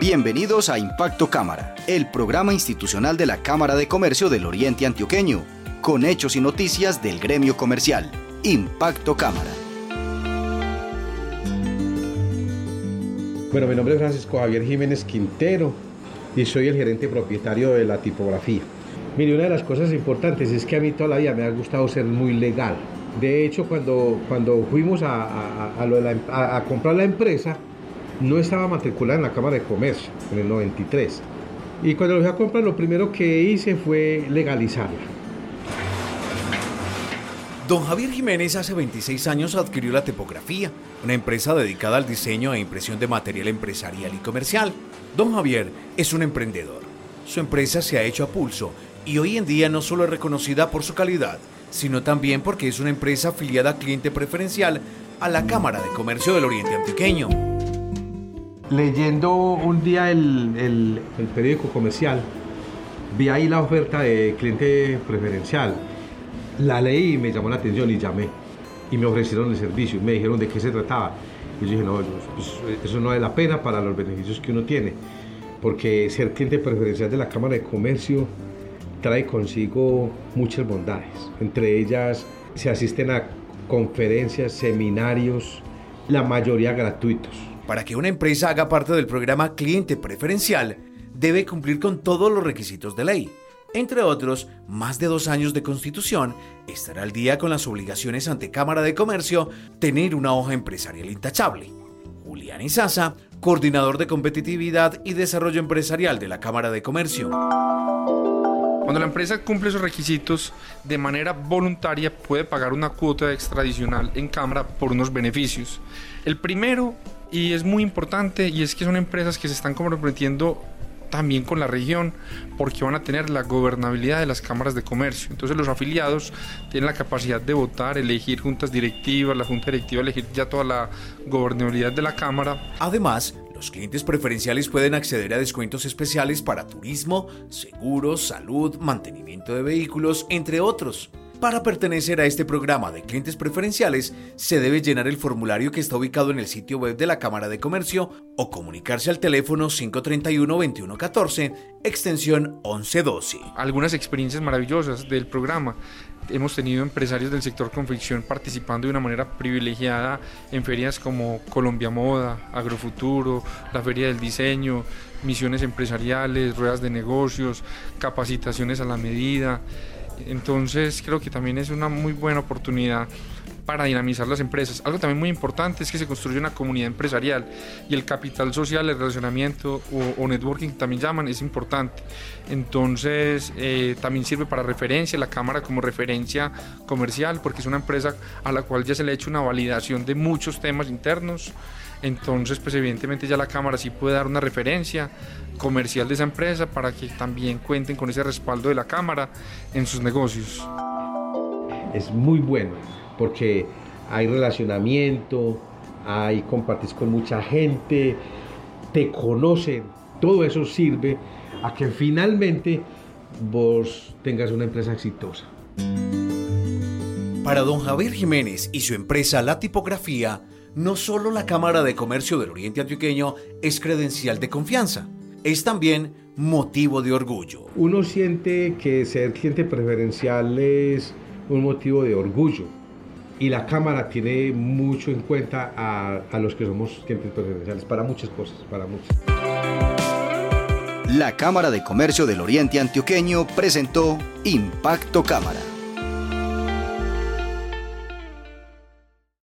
Bienvenidos a Impacto Cámara, el programa institucional de la Cámara de Comercio del Oriente Antioqueño, con hechos y noticias del gremio comercial. Impacto Cámara. Bueno, mi nombre es Francisco Javier Jiménez Quintero y soy el gerente propietario de la tipografía. Mire, una de las cosas importantes es que a mí toda la vida me ha gustado ser muy legal. De hecho, cuando, cuando fuimos a, a comprar la empresa, no estaba matriculada en la Cámara de Comercio en el 93. Y cuando lo fui a comprar, lo primero que hice fue legalizarla. Don Javier Jiménez hace 26 años adquirió la Tipografía, una empresa dedicada al diseño e impresión de material empresarial y comercial. Don Javier es un emprendedor. Su empresa se ha hecho a pulso y hoy en día no solo es reconocida por su calidad, sino también porque es una empresa afiliada a cliente preferencial a la Cámara de Comercio del Oriente Antioqueño leyendo un día el, periódico comercial, vi ahí la oferta de cliente preferencial. La leí y me llamó la atención y llamé. Y me ofrecieron el servicio. Me dijeron de qué se trataba. Y yo dije, no, pues, eso no vale la pena para los beneficios que uno tiene. Porque ser cliente preferencial de la Cámara de Comercio trae consigo muchas bondades. Entre ellas se asisten a conferencias, seminarios, la mayoría gratuitos para que una empresa haga parte del programa cliente preferencial, debe cumplir con todos los requisitos de ley. Entre otros, más de dos años de constitución, estar al día con las obligaciones ante Cámara de Comercio, tener una hoja empresarial intachable. Julián Izaza, coordinador de competitividad y desarrollo empresarial de la Cámara de Comercio. Cuando la empresa cumple esos requisitos de manera voluntaria puede pagar una cuota extradicional en Cámara por unos beneficios. El primero y es muy importante y es que son empresas que se están comprometiendo también con la región porque van a tener la gobernabilidad de las cámaras de comercio. Entonces los afiliados tienen la capacidad de votar, elegir juntas directivas, la junta directiva elegir ya toda la gobernabilidad de la cámara. Además, los clientes preferenciales pueden acceder a descuentos especiales para turismo, seguros, salud, mantenimiento de vehículos, entre otros. Para pertenecer a este programa de clientes preferenciales, se debe llenar el formulario que está ubicado en el sitio web de la Cámara de Comercio o comunicarse al teléfono 531-2114, extensión 1112. Algunas experiencias maravillosas del programa. Hemos tenido empresarios del sector confección participando de una manera privilegiada en ferias como Colombia Moda, Agrofuturo, la Feria del Diseño, misiones empresariales, ruedas de negocios, capacitaciones a la medida. Entonces creo que también es una muy buena oportunidad para dinamizar las empresas. Algo también muy importante es que se construye una comunidad empresarial y el capital social, el relacionamiento o, networking también llaman, es importante. Entonces eh, también sirve para referencia, la Cámara como referencia comercial, porque es una empresa a la cual ya se le ha hecho una validación de muchos temas internos. Entonces, pues evidentemente ya la Cámara sí puede dar una referencia comercial de esa empresa para que también cuenten con ese respaldo de la Cámara en sus negocios. Es muy bueno porque hay relacionamiento, hay compartís con mucha gente, te conocen, todo eso sirve a que finalmente vos tengas una empresa exitosa. Para don Javier Jiménez y su empresa La Tipografía, no solo la Cámara de Comercio del Oriente Antioqueño es credencial de confianza, es también motivo de orgullo. Uno siente que ser cliente preferencial es un motivo de orgullo y la Cámara tiene mucho en cuenta a, a los que somos clientes preferenciales para muchas cosas, para muchas. La Cámara de Comercio del Oriente Antioqueño presentó Impacto Cámara